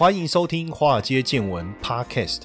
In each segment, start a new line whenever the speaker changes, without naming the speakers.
欢迎收听《华尔街见闻》Podcast。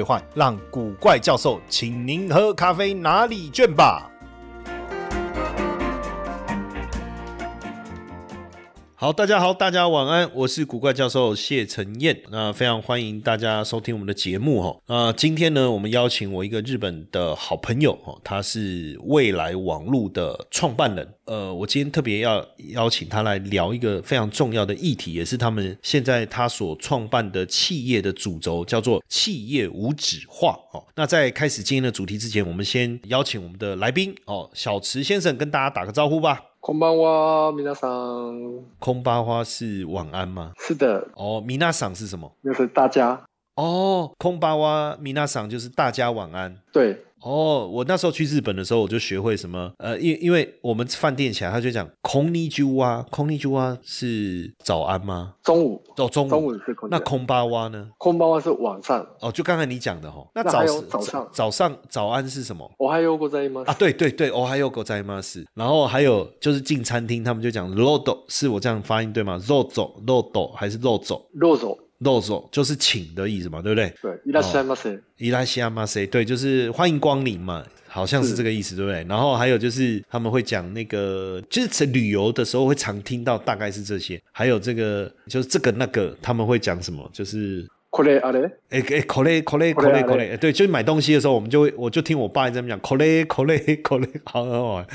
让古怪教授请您喝咖啡拿礼券吧。好，大家好，大家晚安，我是古怪教授谢承彦。那非常欢迎大家收听我们的节目哈。那今天呢，我们邀请我一个日本的好朋友哦，他是未来网络的创办人。呃，我今天特别要邀请他来聊一个非常重要的议题，也是他们现在他所创办的企业的主轴，叫做企业无纸化。哦，那在开始今天的主题之前，我们先邀请我们的来宾哦，小池先生跟大家打个招呼吧。
空巴哇，米娜桑。
空巴花是晚安吗？
是的。
哦，米娜桑是什么？
就是大家。
哦，空巴哇，米娜桑就是大家晚安。
对。
哦，我那时候去日本的时候，我就学会什么？呃，因因为我们饭店起来，他就讲空尼猪啊，空尼猪啊是早安吗？
中午
哦，中
午中午是空。
那空巴哇呢？
空巴哇是晚上。
哦，就刚才你讲的哈。
那早早上
早上早安是什么？
我还有过在吗？
啊，对对对，我还有过在吗？是。然后还有就是进餐厅，他们就讲肉豆，是我这样发音对吗？肉走肉豆还是肉走？
肉走。
肉走就是请的意思嘛，对不对？
对，伊拉西亚马塞，
伊拉西亚马塞，对，就是欢迎光临嘛，好像是这个意思，对不对？然后还有就是他们会讲那个，就是旅游的时候会常听到，大概是这些。还有这个，就是这个那个，他们会讲什么？就是。对，就是买东西的时候，我们就会，我就听我爸这么讲，好好玩。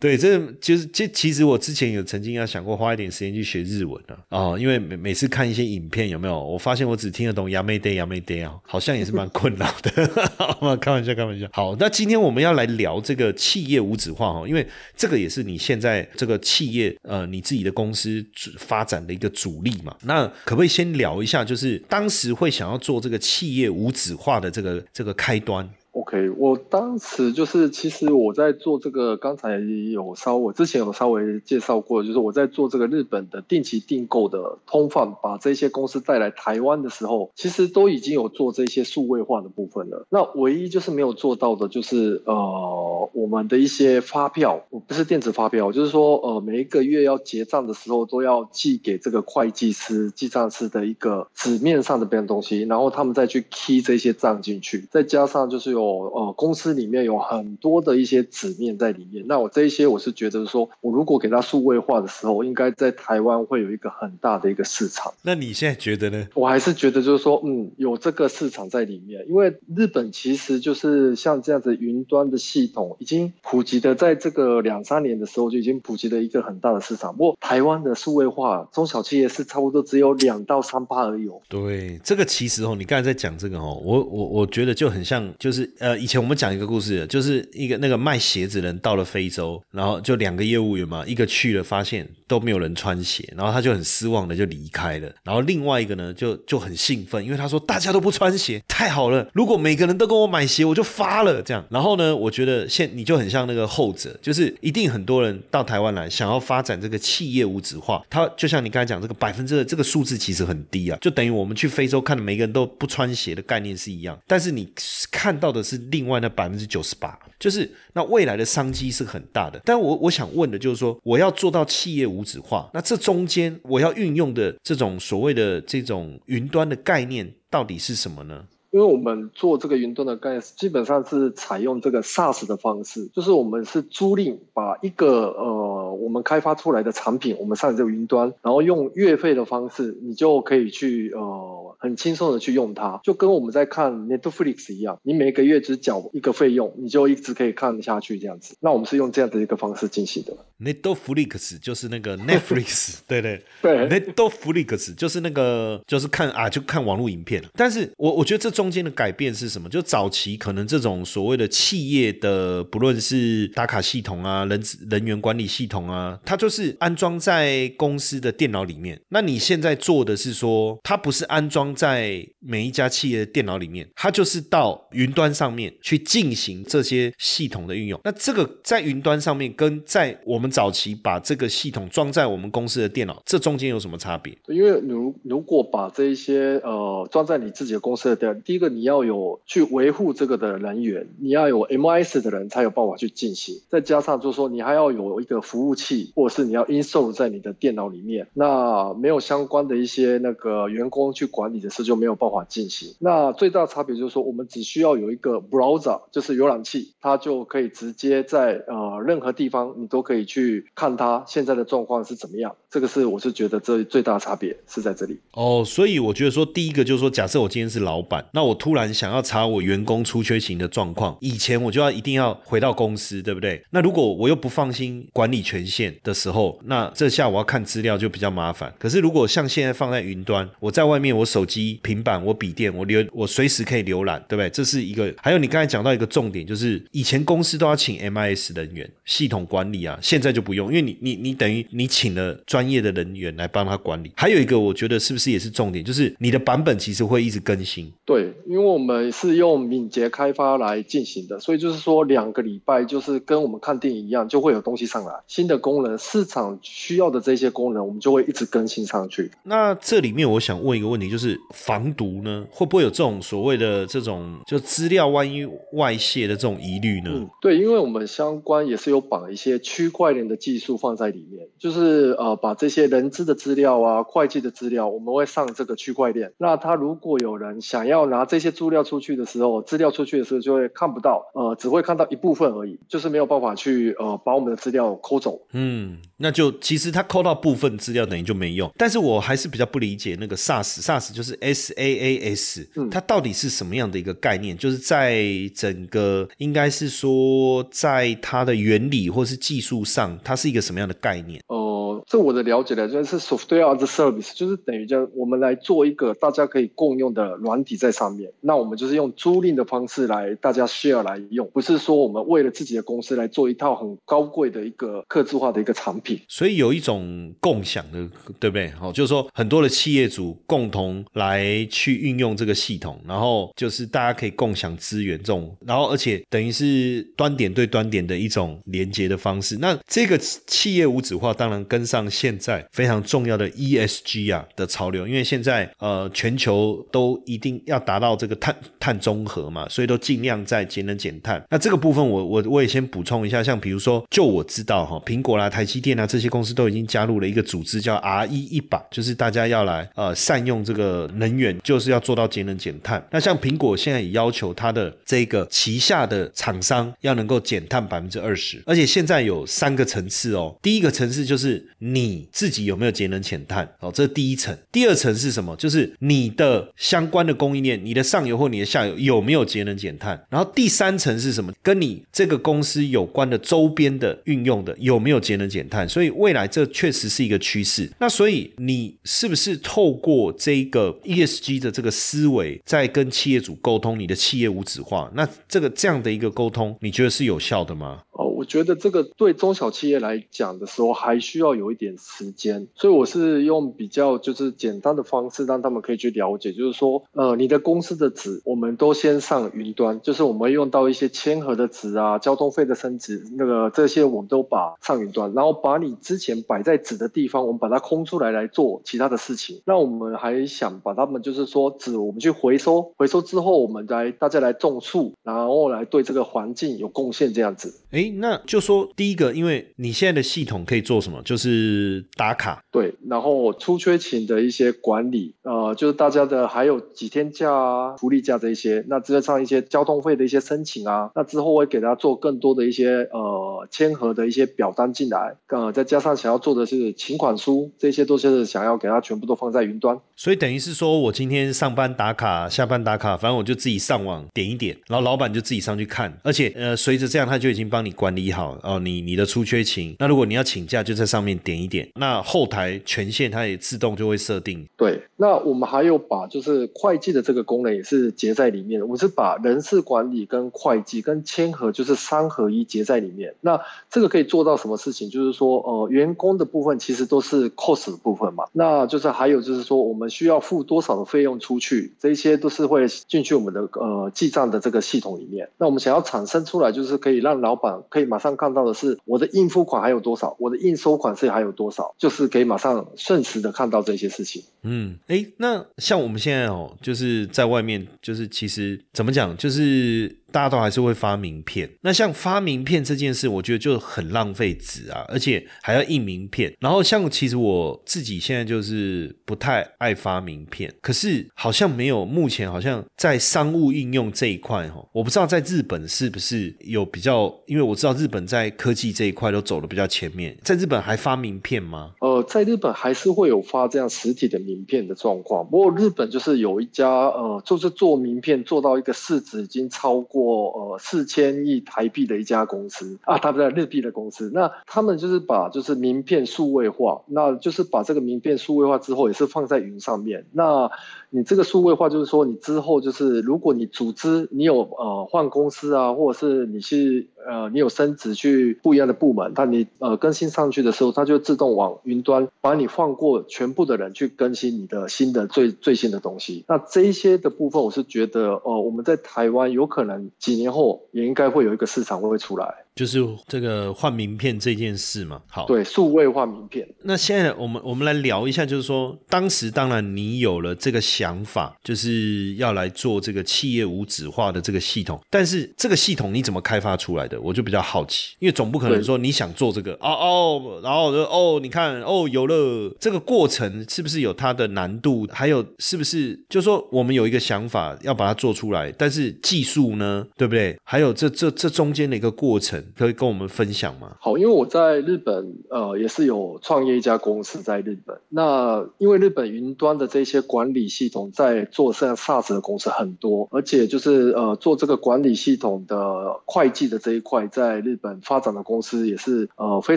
对，这就是这其实我之前有曾经要想过花一点时间去学日文的啊，因为每每次看一些影片有没有，我发现我只听得懂 yamete yamete 啊，好像也是蛮困扰的。开玩笑开玩笑。好，那今天我们要来聊这个企业无纸化哈，因为这个也是你现在这个企业呃你自己的公司发展的一个主力嘛。那可不可以先聊一下，就是当时会想要做这个企业无纸化的这个这个开端。
OK，我当时就是，其实我在做这个，刚才有稍微之前有稍微介绍过，就是我在做这个日本的定期订购的通贩，把这些公司带来台湾的时候，其实都已经有做这些数位化的部分了。那唯一就是没有做到的，就是呃，我们的一些发票，不是电子发票，就是说呃，每一个月要结账的时候，都要寄给这个会计师、记账师的一个纸面上的这样东西，然后他们再去 key 这些账进去，再加上就是有。呃，公司里面有很多的一些纸面在里面。那我这一些，我是觉得说，我如果给它数位化的时候，应该在台湾会有一个很大的一个市场。
那你现在觉得呢？
我还是觉得就是说，嗯，有这个市场在里面。因为日本其实就是像这样子云端的系统已经普及的，在这个两三年的时候就已经普及了一个很大的市场。不过台湾的数位化中小企业是差不多只有两到三八而已。
对，这个其实哦，你刚才在讲这个哦，我我我觉得就很像，就是呃，以前我们讲一个故事，就是一个那个卖鞋子人到了非洲，然后就两个业务员嘛，一个去了发现都没有人穿鞋，然后他就很失望的就离开了。然后另外一个呢，就就很兴奋，因为他说大家都不穿鞋，太好了，如果每个人都跟我买鞋，我就发了这样。然后呢，我觉得现你就很像那个后者，就是一定很多人到台湾来想要发展这个企业无纸化，他就像你刚才讲这个百分之的这个数字其实很低啊，就等于我们去非洲看的每个人都不穿鞋的概念是一样，但是你看到的是另。外那百分之九十八，就是那未来的商机是很大的。但我我想问的就是说，我要做到企业无纸化，那这中间我要运用的这种所谓的这种云端的概念到底是什么呢？
因为我们做这个云端的概念，基本上是采用这个 SaaS 的方式，就是我们是租赁，把一个呃我们开发出来的产品，我们上这个云端，然后用月费的方式，你就可以去呃。很轻松的去用它，就跟我们在看 Netflix 一样，你每个月只缴一个费用，你就一直可以看下去这样子。那我们是用这样的一个方式进行的。
Netflix 就是那个 Netflix，对对
对
，Netflix 就是那个就是看啊就看网络影片。但是我我觉得这中间的改变是什么？就早期可能这种所谓的企业的不论是打卡系统啊、人人员管理系统啊，它就是安装在公司的电脑里面。那你现在做的是说，它不是安装在每一家企业的电脑里面，它就是到云端上面去进行这些系统的运用。那这个在云端上面跟在我们早期把这个系统装在我们公司的电脑，这中间有什么差别？
因为如如果把这一些呃装在你自己的公司的电脑，第一个你要有去维护这个的人员，你要有 MIS 的人才有办法去进行，再加上就是说你还要有一个服务器，或者是你要 install 在你的电脑里面，那没有相关的一些那个员工去管理的事就没有办法啊进行。那最大差别就是说，我们只需要有一个 browser，就是浏览器，它就可以直接在呃任何地方你都可以去看它现在的状况是怎么样。这个是我是觉得这最大的差别是在这里。
哦，所以我觉得说第一个就是说，假设我今天是老板，那我突然想要查我员工出缺勤的状况，以前我就要一定要回到公司，对不对？那如果我又不放心管理权限的时候，那这下我要看资料就比较麻烦。可是如果像现在放在云端，我在外面，我手机、平板、我笔电，我浏我随时可以浏览，对不对？这是一个。还有你刚才讲到一个重点，就是以前公司都要请 MIS 人员系统管理啊，现在就不用，因为你你你等于你请了专业的人员来帮他管理。还有一个，我觉得是不是也是重点，就是你的版本其实会一直更新。
对，因为我们是用敏捷开发来进行的，所以就是说两个礼拜就是跟我们看电影一样，就会有东西上来，新的功能，市场需要的这些功能，我们就会一直更新上去。
那这里面我想问一个问题，就是防毒呢，会不会有这种所谓的这种就资料万一外泄的这种疑虑呢？
嗯，对，因为我们相关也是有绑一些区块链的技术放在里面，就是呃把这些人资的资料啊、会计的资料，我们会上这个区块链。那他如果有人想要拿这些资料出去的时候，资料出去的时候就会看不到，呃，只会看到一部分而已，就是没有办法去呃把我们的资料抠走。
嗯，那就其实他抠到部分资料等于就没用。但是我还是比较不理解那个 SaaS，SaaS 就是 S A A S，它到底是什么样的一个概念？就是在整个应该是说，在它的原理或是技术上，它是一个什么样的概念？
哦，这我的了解呢，就是 software as a service，就是等于叫我们来做一个大家可以共用的软体在上面。那我们就是用租赁的方式来大家 share 来用，不是说我们为了自己的公司来做一套很高贵的一个客制化的一个产品。
所以有一种共享的，对不对？好，就是说很多的企业主共同来去运用这个系统，然后就是大家可以共享资源这种，然后而且等于是端点对端点的一种连接的方式。那这个企业无纸化当然跟上现在非常重要的 ESG 啊的潮流，因为现在呃全球都一定要达到这个碳碳中和嘛，所以都尽量在节能减碳。那这个部分我我我也先补充一下，像比如说就我知道哈，苹果啦、台积电啊这些公司都已经加入了一个组织叫 R 一一百，就是大家要来呃善用这个能源，就是要做到节能减碳。那像苹果现在也要求它的这个旗下的厂商要能够减碳百分之二十，而且现在有三个层次哦。第一个层次就是你自己有没有节能减碳哦，这是第一层。第二层是什么？就是你的相关的供应链，你的上游或你的下游有没有节能减碳？然后第三层是什么？跟你这个公司有关的周边的运用的有没有节能减碳？所以未来这确实是一个趋势。那所以你是不是透过这个 ESG 的这个思维，在跟企业主沟通你的企业无纸化？那这个这样的一个沟通，你觉得是有效的吗？
哦，我觉得这个对中小企业来讲的时候，还需要有一点时间，所以我是用比较就是简单的方式，让他们可以去了解，就是说，呃，你的公司的纸，我们都先上云端，就是我们会用到一些签合的纸啊，交通费的升值，那个这些我们都把上云端，然后把你之前摆在纸的地方，我们把它空出来来做其他的事情。那我们还想把他们就是说纸，我们去回收，回收之后，我们来大家来种树，然后来对这个环境有贡献，这样子。
诶，那就说第一个，因为你现在的系统可以做什么？就是打卡，
对，然后出缺勤的一些管理，呃，就是大家的还有几天假啊、福利假这一些，那再加上一些交通费的一些申请啊，那之后会给大家做更多的一些呃呃签合的一些表单进来，呃，再加上想要做的是请款书，这些都是想要给他全部都放在云端。
所以等于是说我今天上班打卡，下班打卡，反正我就自己上网点一点，然后老板就自己上去看，而且呃，随着这样他就已经帮你管理好哦，你你的出缺勤，那如果你要请假，就在上面点一点，那后台权限它也自动就会设定。
对，那我们还有把就是会计的这个功能也是结在里面，我是把人事管理跟会计跟签合就是三合一结在里面。那这个可以做到什么事情？就是说呃，员工的部分其实都是 cost 的部分嘛，那就是还有就是说我们需要付多少的费用出去，这些都是会进去我们的呃记账的这个系统里面。那我们想要产生出来，就是可以让老板可以马上看到的是我的应付款还有多少，我的应收款是还有多少，就是可以马上瞬时的看到这些事情。
嗯，哎，那像我们现在哦，就是在外面，就是其实怎么讲，就是。大家都还是会发名片，那像发名片这件事，我觉得就很浪费纸啊，而且还要印名片。然后像其实我自己现在就是不太爱发名片，可是好像没有目前好像在商务应用这一块哈，我不知道在日本是不是有比较，因为我知道日本在科技这一块都走的比较前面，在日本还发名片吗？
呃，在日本还是会有发这样实体的名片的状况，不过日本就是有一家呃，就是做名片做到一个市值已经超过。我呃四千亿台币的一家公司啊，他不在日币的公司，那他们就是把就是名片数位化，那就是把这个名片数位化之后，也是放在云上面。那你这个数位化就是说，你之后就是如果你组织你有呃换公司啊，或者是你是呃你有升职去不一样的部门，但你呃更新上去的时候，它就自动往云端把你换过全部的人去更新你的新的最最新的东西。那这一些的部分，我是觉得呃我们在台湾有可能。几年后也应该会有一个市场会出来。
就是这个换名片这件事嘛，好，
对，数位换名片。
那现在我们我们来聊一下，就是说，当时当然你有了这个想法，就是要来做这个企业无纸化的这个系统，但是这个系统你怎么开发出来的？我就比较好奇，因为总不可能说你想做这个哦哦，然后哦，你看哦有了这个过程是不是有它的难度？还有是不是就说我们有一个想法要把它做出来，但是技术呢，对不对？还有这这这中间的一个过程。可以跟我们分享吗？
好，因为我在日本，呃，也是有创业一家公司在日本。那因为日本云端的这些管理系统在做像 SaaS 的公司很多，而且就是呃做这个管理系统的会计的这一块，在日本发展的公司也是呃非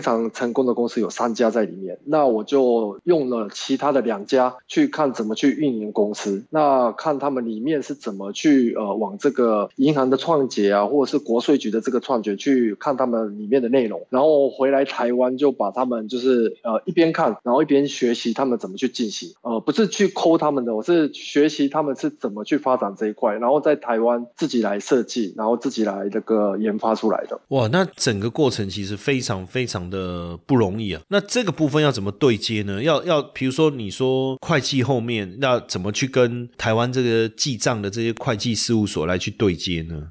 常成功的公司，有三家在里面。那我就用了其他的两家去看怎么去运营公司，那看他们里面是怎么去呃往这个银行的创结啊，或者是国税局的这个创结去。看他们里面的内容，然后回来台湾就把他们就是呃一边看，然后一边学习他们怎么去进行，呃不是去抠他们的，我是学习他们是怎么去发展这一块，然后在台湾自己来设计，然后自己来这个研发出来的。
哇，那整个过程其实非常非常的不容易啊。那这个部分要怎么对接呢？要要比如说你说会计后面要怎么去跟台湾这个记账的这些会计事务所来去对接呢？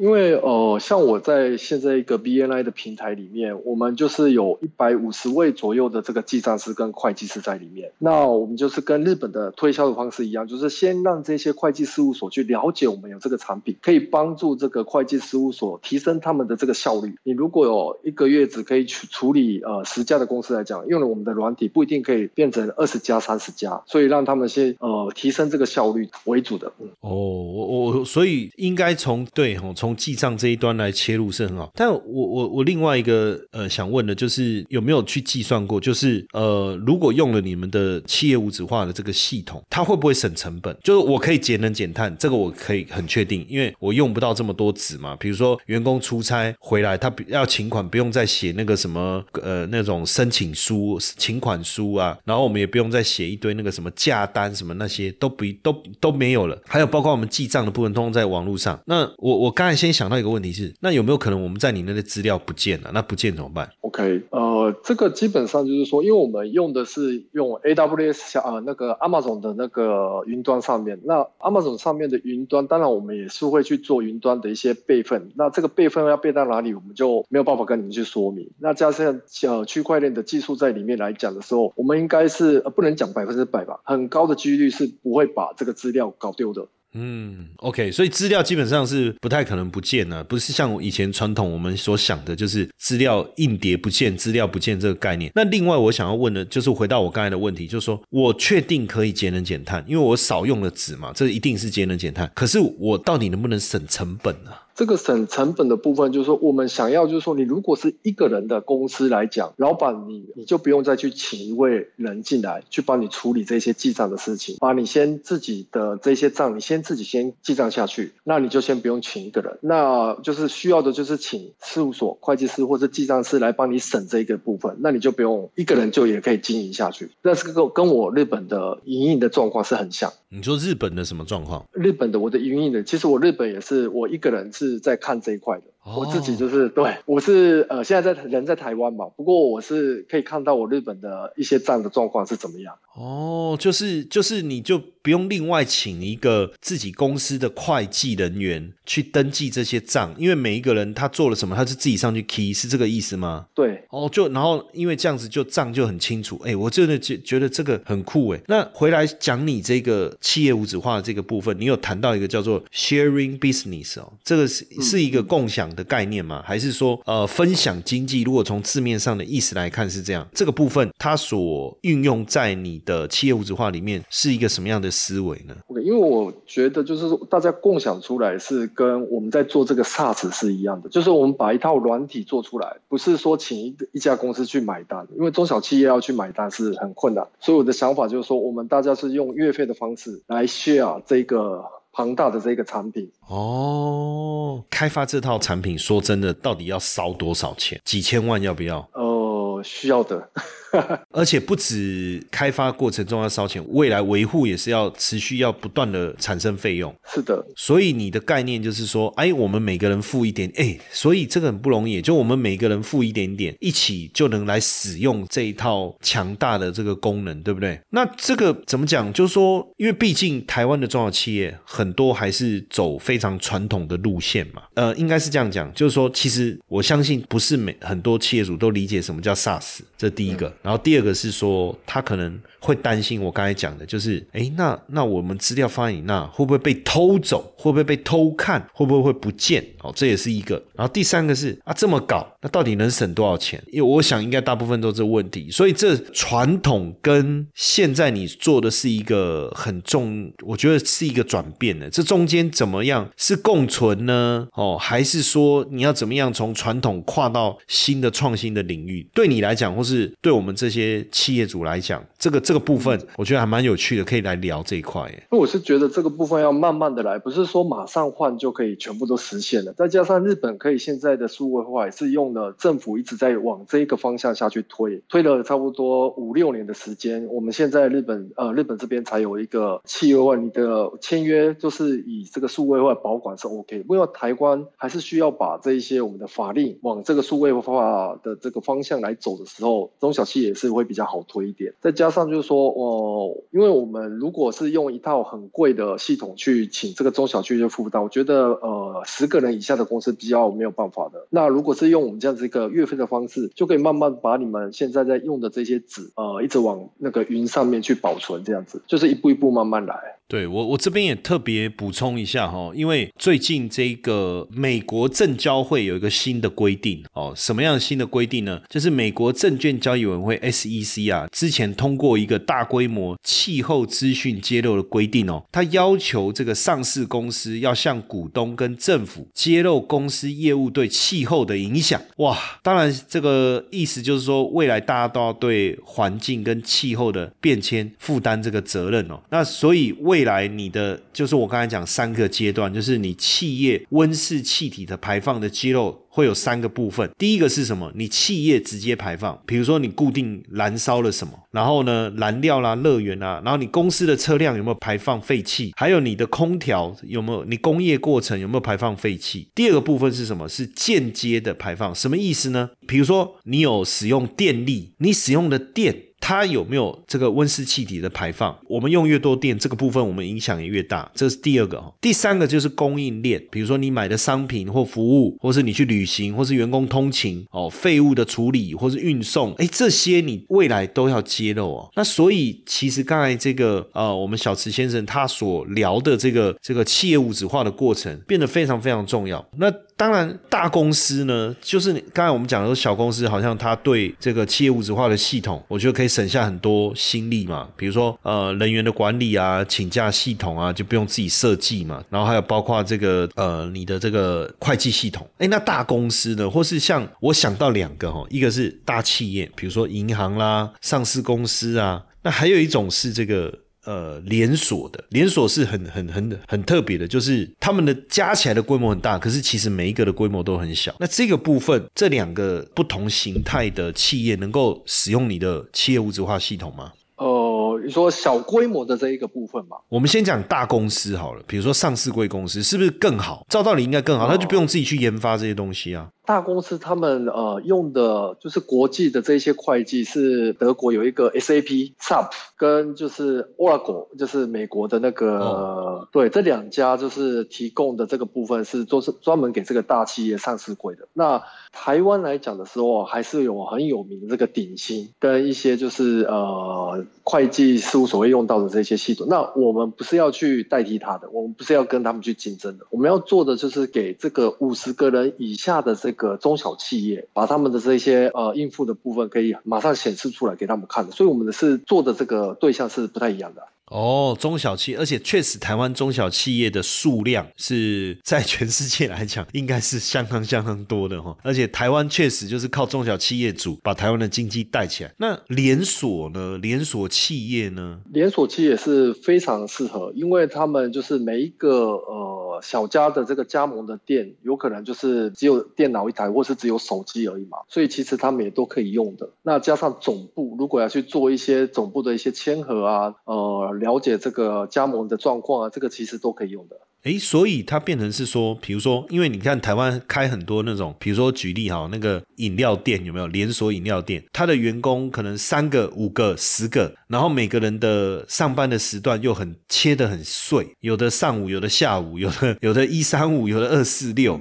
因为呃，像我在现在一个 BNI 的平台里面，我们就是有一百五十位左右的这个记账师跟会计师在里面。那我们就是跟日本的推销的方式一样，就是先让这些会计事务所去了解我们有这个产品，可以帮助这个会计事务所提升他们的这个效率。你如果有一个月只可以去处理呃十家的公司来讲，用了我们的软体不一定可以变成二十家、三十家，所以让他们先呃提升这个效率为主的。
哦，我我所以应该从对。哈，从从记账这一端来切入是很好。但我我我另外一个呃想问的就是有没有去计算过，就是呃如果用了你们的企业无纸化的这个系统，它会不会省成本？就是我可以节能减碳，这个我可以很确定，因为我用不到这么多纸嘛。比如说员工出差回来，他要请款，不用再写那个什么呃那种申请书、请款书啊，然后我们也不用再写一堆那个什么价单什么那些都不都都没有了。还有包括我们记账的部分，通通在网络上。那我我刚才先想到一个问题是，那有没有可能我们在你那的资料不见了？那不见怎么办
？OK，呃，这个基本上就是说，因为我们用的是用 AWS 下呃那个 Amazon 的那个云端上面，那 Amazon 上面的云端，当然我们也是会去做云端的一些备份。那这个备份要备到哪里，我们就没有办法跟你们去说明。那加上呃区块链的技术在里面来讲的时候，我们应该是不能讲百分之百吧，很高的几率是不会把这个资料搞丢的。
嗯，OK，所以资料基本上是不太可能不见啊，不是像以前传统我们所想的，就是资料硬碟不见、资料不见这个概念。那另外我想要问的，就是回到我刚才的问题，就是说我确定可以节能减碳，因为我少用了纸嘛，这一定是节能减碳。可是我到底能不能省成本呢？
这个省成本的部分，就是说我们想要，就是说你如果是一个人的公司来讲，老板你你就不用再去请一位人进来去帮你处理这些记账的事情，把你先自己的这些账，你先自己先记账下去，那你就先不用请一个人，那就是需要的就是请事务所会计师或者记账师来帮你省这一个部分，那你就不用一个人就也可以经营下去。那这个跟我日本的营运的状况是很像。
你说日本的什么状况？
日本的我的营运的，其实我日本也是我一个人是。是在看这一块的。我自己就是对，我是呃现在在人在台湾嘛，不过我是可以看到我日本的一些账的状况是怎么样。
哦，就是就是你就不用另外请一个自己公司的会计人员去登记这些账，因为每一个人他做了什么，他是自己上去 key，是这个意思吗？
对。
哦，就然后因为这样子就账就很清楚。哎，我真的觉觉得这个很酷哎。那回来讲你这个企业无纸化的这个部分，你有谈到一个叫做 sharing business 哦，这个是是一个共享。的概念吗？还是说，呃，分享经济？如果从字面上的意思来看是这样，这个部分它所运用在你的企业无纸化里面是一个什么样的思维呢
？OK，因为我觉得就是大家共享出来是跟我们在做这个 SaaS 是一样的，就是我们把一套软体做出来，不是说请一一家公司去买单，因为中小企业要去买单是很困难。所以我的想法就是说，我们大家是用月费的方式来 share 这个。庞大的这个产品
哦，开发这套产品，说真的，到底要烧多少钱？几千万要不要？
呃，需要的。
而且不止开发过程中要烧钱，未来维护也是要持续要不断的产生费用。
是的，
所以你的概念就是说，哎，我们每个人付一点，哎，所以这个很不容易，就我们每个人付一点点，一起就能来使用这一套强大的这个功能，对不对？那这个怎么讲？就是说，因为毕竟台湾的中小企业很多还是走非常传统的路线嘛。呃，应该是这样讲，就是说，其实我相信不是每很多企业主都理解什么叫 SaaS，这第一个。然后第二个是说，他可能会担心我刚才讲的，就是哎，那那我们资料放在你那，会不会被偷走？会不会被偷看？会不会会不见？哦，这也是一个。然后第三个是啊，这么搞，那到底能省多少钱？因为我想应该大部分都是问题。所以这传统跟现在你做的是一个很重，我觉得是一个转变的。这中间怎么样是共存呢？哦，还是说你要怎么样从传统跨到新的创新的领域？对你来讲，或是对我们我们这些企业主来讲，这个这个部分，我觉得还蛮有趣的，可以来聊这一块。
那我是觉得这个部分要慢慢的来，不是说马上换就可以全部都实现了。再加上日本可以现在的数位化也是用了政府一直在往这个方向下去推，推了差不多五六年的时间。我们现在日本呃日本这边才有一个企业化，你的签约就是以这个数位化保管是 OK。不过台湾还是需要把这一些我们的法令往这个数位化的这个方向来走的时候，中小企也是会比较好推一点。再加上就是说哦，因为我们如果是用一套很贵的系统去请这个中小企业负担，我觉得呃十个人以下的公司比较没有办法的。那如果是用我们这样子一个月费的方式，就可以慢慢把你们现在在用的这些纸呃一直往那个云上面去保存，这样子就是一步一步慢慢来。
对我，我这边也特别补充一下哈，因为最近这个美国证交会有一个新的规定哦，什么样新的规定呢？就是美国证券交易委员会 SEC 啊，之前通过一个大规模气候资讯揭露的规定哦，它要求这个上市公司要向股东跟政府揭露公司业务对气候的影响。哇，当然这个意思就是说，未来大家都要对环境跟气候的变迁负担这个责任哦。那所以为未来你的就是我刚才讲三个阶段，就是你企业温室气体的排放的肌肉。会有三个部分，第一个是什么？你企业直接排放，比如说你固定燃烧了什么，然后呢，燃料啦、乐园啦，然后你公司的车辆有没有排放废气，还有你的空调有没有，你工业过程有没有排放废气？第二个部分是什么？是间接的排放，什么意思呢？比如说你有使用电力，你使用的电。它有没有这个温室气体的排放？我们用越多电，这个部分我们影响也越大。这是第二个第三个就是供应链，比如说你买的商品或服务，或是你去旅行，或是员工通勤哦，废物的处理或是运送，哎，这些你未来都要揭露哦。那所以其实刚才这个呃，我们小池先生他所聊的这个这个企业物质化的过程，变得非常非常重要。那当然，大公司呢，就是刚才我们讲的说，小公司好像它对这个企业物质化的系统，我觉得可以省下很多心力嘛。比如说，呃，人员的管理啊，请假系统啊，就不用自己设计嘛。然后还有包括这个呃，你的这个会计系统。哎，那大公司呢，或是像我想到两个哈，一个是大企业，比如说银行啦、上市公司啊，那还有一种是这个。呃，连锁的连锁是很很很很特别的，就是他们的加起来的规模很大，可是其实每一个的规模都很小。那这个部分，这两个不同形态的企业能够使用你的企业物质化系统吗？
呃，你说小规模的这一个部分嘛？
我们先讲大公司好了，比如说上市贵公司，是不是更好？照道理应该更好，他就不用自己去研发这些东西啊。
大公司他们呃用的就是国际的这些会计是德国有一个 SAP、SAP 跟就是 Oracle，就是美国的那个对这两家就是提供的这个部分是都是专门给这个大企业上市柜的。那台湾来讲的时候，还是有很有名的这个鼎新跟一些就是呃会计事务所会用到的这些系统。那我们不是要去代替他的，我们不是要跟他们去竞争的，我们要做的就是给这个五十个人以下的这。个中小企业把他们的这些呃应付的部分可以马上显示出来给他们看的，所以我们的是做的这个对象是不太一样的。
哦，中小企，而且确实台湾中小企业的数量是在全世界来讲应该是相当相当多的哈。而且台湾确实就是靠中小企业主把台湾的经济带起来。那连锁呢？连锁企业呢？
连锁企业是非常适合，因为他们就是每一个呃小家的这个加盟的店，有可能就是只有电脑一台，或是只有手机而已嘛。所以其实他们也都可以用的。那加上总部，如果要去做一些总部的一些签合啊，呃。了解这个加盟的状况啊，这个其实都可以用的。
哎，所以它变成是说，比如说，因为你看台湾开很多那种，比如说举例哈，那个饮料店有没有连锁饮料店？它的员工可能三个、五个、十个，然后每个人的上班的时段又很切的很碎，有的上午，有的下午，有的有的一三五，有的二四六。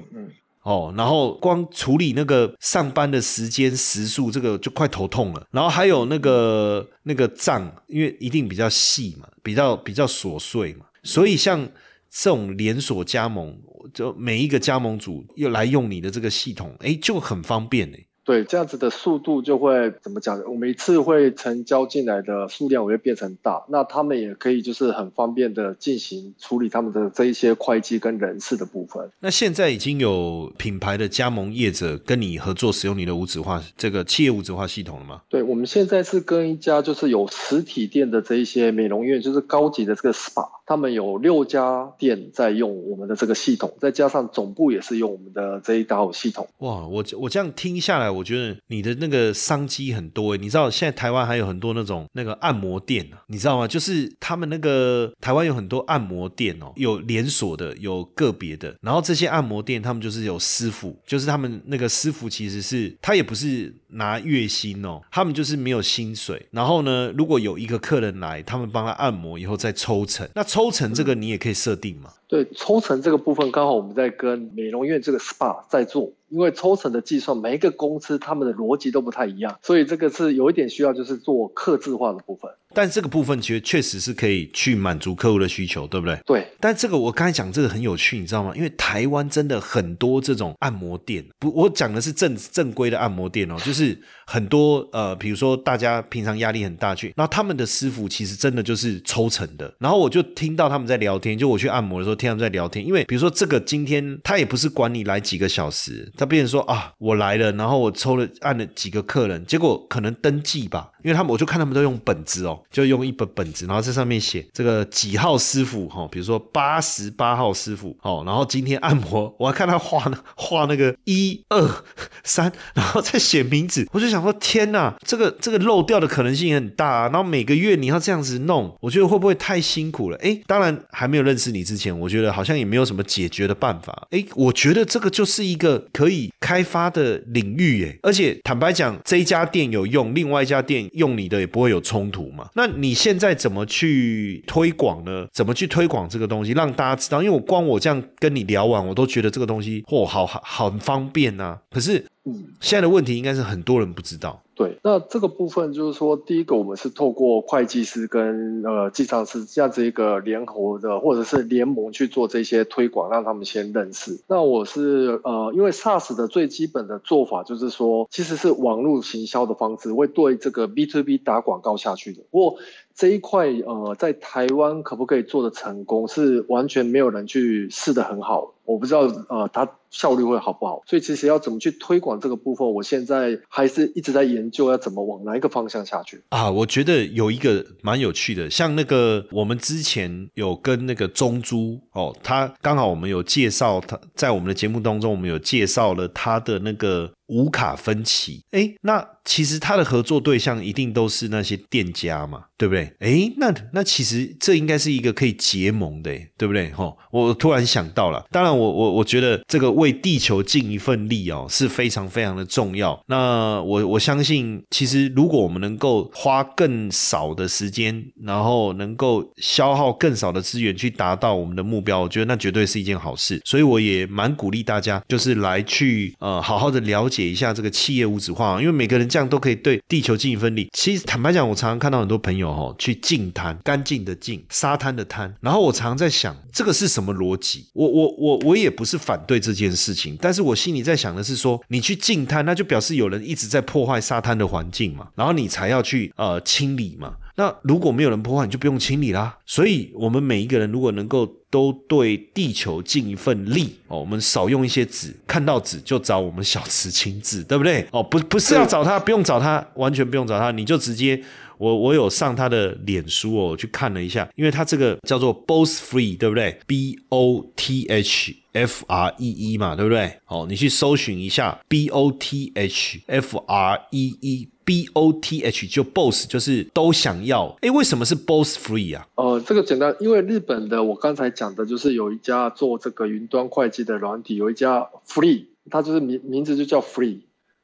哦，然后光处理那个上班的时间时数，这个就快头痛了。然后还有那个那个账，因为一定比较细嘛，比较比较琐碎嘛，所以像这种连锁加盟，就每一个加盟主又来用你的这个系统，哎，就很方便哎。
对，这样子的速度就会怎么讲？我每次会成交进来的数量，我会变成大，那他们也可以就是很方便的进行处理他们的这一些会计跟人事的部分。
那现在已经有品牌的加盟业者跟你合作使用你的无纸化这个企业无纸化系统了吗？
对，我们现在是跟一家就是有实体店的这一些美容院，就是高级的这个 SPA，他们有六家店在用我们的这个系统，再加上总部也是用我们的这一套系统。
哇，我我这样听下来。我觉得你的那个商机很多诶，你知道现在台湾还有很多那种那个按摩店你知道吗？就是他们那个台湾有很多按摩店哦，有连锁的，有个别的。然后这些按摩店他们就是有师傅，就是他们那个师傅其实是他也不是拿月薪哦，他们就是没有薪水。然后呢，如果有一个客人来，他们帮他按摩以后再抽成，那抽成这个你也可以设定嘛？
对抽成这个部分，刚好我们在跟美容院这个 SPA 在做，因为抽成的计算，每一个公司他们的逻辑都不太一样，所以这个是有一点需要，就是做客制化的部分。
但这个部分其实确实是可以去满足客户的需求，对不对？
对。
但这个我刚才讲这个很有趣，你知道吗？因为台湾真的很多这种按摩店，不，我讲的是正正规的按摩店哦，就是很多呃，比如说大家平常压力很大去，那他们的师傅其实真的就是抽成的。然后我就听到他们在聊天，就我去按摩的时候听他们在聊天，因为比如说这个今天他也不是管你来几个小时，他变成说啊，我来了，然后我抽了按了几个客人，结果可能登记吧。因为他们，我就看他们都用本子哦，就用一本本子，然后在上面写这个几号师傅哈，比如说八十八号师傅哦，然后今天按摩，我还看他画呢，画那个一二三，然后再写名字，我就想想说天哪，这个这个漏掉的可能性很大啊。然后每个月你要这样子弄，我觉得会不会太辛苦了？哎，当然还没有认识你之前，我觉得好像也没有什么解决的办法。哎，我觉得这个就是一个可以开发的领域耶，而且坦白讲，这一家店有用，另外一家店。用你的也不会有冲突嘛？那你现在怎么去推广呢？怎么去推广这个东西，让大家知道？因为我光我这样跟你聊完，我都觉得这个东西嚯，好好很方便呐。可是，嗯，现在的问题应该是很多人不知道。
对，那这个部分就是说，第一个我们是透过会计师跟呃记账师这样子一个联合的或者是联盟去做这些推广，让他们先认识。那我是呃，因为 SaaS 的最基本的做法就是说，其实是网络行销的方式，会对这个 B to B 打广告下去的。不过这一块呃，在台湾可不可以做的成功，是完全没有人去试的很好。我不知道呃，它效率会好不好，所以其实要怎么去推广这个部分，我现在还是一直在研究要怎么往哪一个方向下去
啊。我觉得有一个蛮有趣的，像那个我们之前有跟那个中珠哦，他刚好我们有介绍他在我们的节目当中，我们有介绍了他的那个。无卡分期，哎，那其实他的合作对象一定都是那些店家嘛，对不对？哎，那那其实这应该是一个可以结盟的，对不对？哈，我突然想到了，当然我我我觉得这个为地球尽一份力哦是非常非常的重要。那我我相信，其实如果我们能够花更少的时间，然后能够消耗更少的资源去达到我们的目标，我觉得那绝对是一件好事。所以我也蛮鼓励大家，就是来去呃好好的了解。一下这个企业无纸化，因为每个人这样都可以对地球尽一份力。其实坦白讲，我常常看到很多朋友哦，去净滩，干净的净，沙滩的滩。然后我常常在想，这个是什么逻辑？我我我我也不是反对这件件事情，但是我心里在想的是说，你去净滩，那就表示有人一直在破坏沙滩的环境嘛，然后你才要去呃清理嘛。那如果没有人破坏，你就不用清理啦。所以，我们每一个人如果能够都对地球尽一份力哦，我们少用一些纸，看到纸就找我们小池亲自，对不对？哦，不，不是要找他，不用找他，完全不用找他，你就直接，我我有上他的脸书哦，去看了一下，因为他这个叫做 Both Free，对不对？B O T H F R E E 嘛，对不对？哦，你去搜寻一下 B O T H F R E E。B O T H 就 both 就是都想要，哎，为什么是 both free 啊？
呃，这个简单，因为日本的我刚才讲的就是有一家做这个云端会计的软体，有一家 free，它就是名名字就叫 free。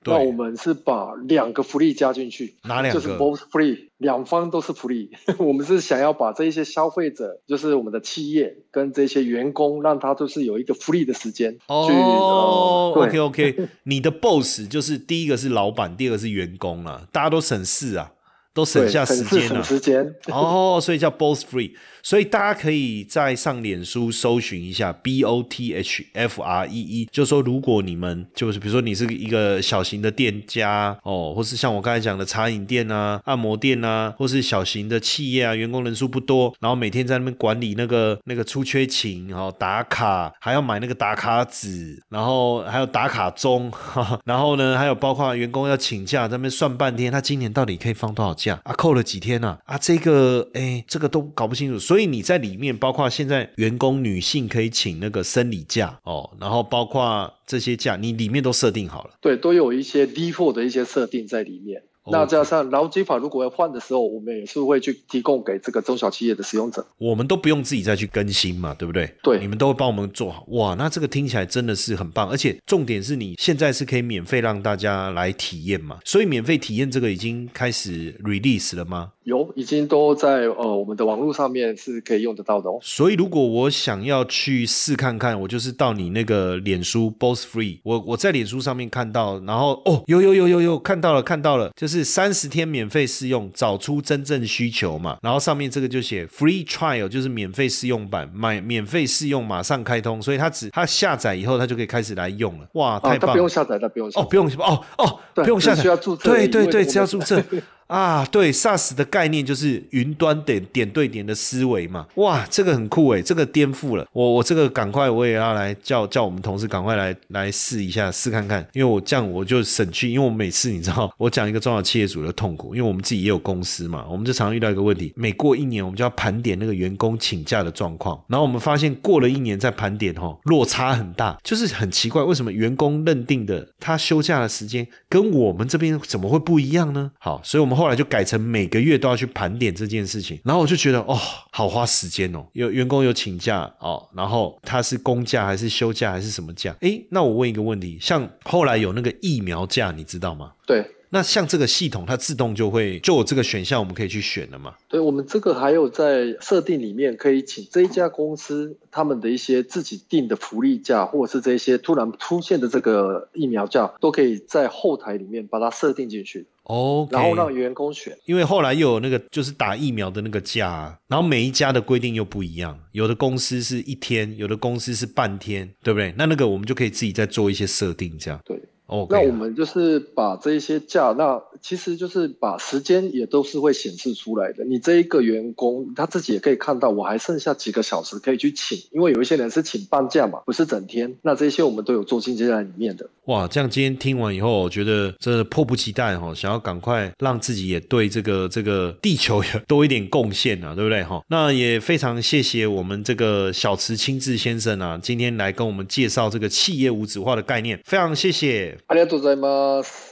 那我们是把两个福利加进去，
哪两个？
就是 both free，两方都是福利。我们是想要把这一些消费者，就是我们的企业跟这些员工，让他就是有一个福利的时间。
哦，OK OK，你的 boss 就是第一个是老板，第二个是员工啊，大家都省事啊，都省下时间
了。时间
哦，所以叫 both free。所以大家可以在上脸书搜寻一下 B O T H F R E E，就说如果你们就是比如说你是一个小型的店家哦，或是像我刚才讲的茶饮店啊、按摩店啊，或是小型的企业啊，员工人数不多，然后每天在那边管理那个那个出缺勤，然后打卡，还要买那个打卡纸，然后还有打卡钟，然后呢还有包括员工要请假，在那边算半天，他今年到底可以放多少假啊？扣了几天呢？啊，这个哎，这个都搞不清楚。所以你在里面，包括现在员工女性可以请那个生理假哦，然后包括这些假，你里面都设定好了。
对，都有一些 default 的一些设定在里面。那加上劳基法，如果要换的时候，我们也是会去提供给这个中小企业的使用者。
我们都不用自己再去更新嘛，对不对？
对，
你们都会帮我们做好。哇，那这个听起来真的是很棒，而且重点是你现在是可以免费让大家来体验嘛，所以免费体验这个已经开始 release 了吗？
有，已经都在呃我们的网络上面是可以用得到的哦。
所以如果我想要去试看看，我就是到你那个脸书 Boss Free，我我在脸书上面看到，然后哦，有有有有有看到了看到了，就是三十天免费试用，找出真正需求嘛。然后上面这个就写 Free Trial，就是免费试用版，买免费试用马上开通，所以它只它下载以后，它就可以开始来用了。哇，太棒了！
不用下载，它不用
哦，不用哦哦，
对
不用下载，
只需要注册
对对对，只要注册 啊。对，SaaS 的概念就是云端点点对点的思维嘛。哇，这个很酷诶，这个颠覆了我。我这个赶快我也要来叫叫我们同事赶快来来试一下，试看看，因为我这样我就省去，因为我每次你知道，我讲一个中小企业主的痛苦，因为我们自己也有公司嘛，我们就常常遇到一个问题，每过一年我们就要盘点那个员工请假的状况，然后我们发现过了一年再盘点吼，落差很大，就是很奇怪，为什么员工认定的他休假的时间跟我们这边怎么会不一样呢？好，所以我们后后来就改成每个月都要去盘点这件事情，然后我就觉得哦，好花时间哦，有员工有请假哦，然后他是公假还是休假还是什么假？诶，那我问一个问题，像后来有那个疫苗假，你知道吗？
对
那像这个系统，它自动就会就有这个选项，我们可以去选了嘛？
对，我们这个还有在设定里面可以请这一家公司他们的一些自己定的福利价，或者是这些突然出现的这个疫苗价，都可以在后台里面把它设定进去
，OK，
然后让员工选。
因为后来又有那个就是打疫苗的那个价、啊，然后每一家的规定又不一样，有的公司是一天，有的公司是半天，对不对？那那个我们就可以自己再做一些设定，这样。
对，
OK，
那我们就是把这些价，那其实就是把时间也都是会显示出来的。你这一个员工他自己也可以看到，我还剩下几个小时可以去请，因为有一些人是请半假嘛，不是整天。那这些我们都有做进阶在里面的。
哇，这样今天听完以后，我觉得真的迫不及待哈、哦，想要赶快让自己也对这个这个地球有多一点贡献啊，对不对哈、那也非常谢谢我们这个小池清志先生啊，今天来跟我们介绍这个企业无纸化的概念，非常谢谢。
ありがとうございます。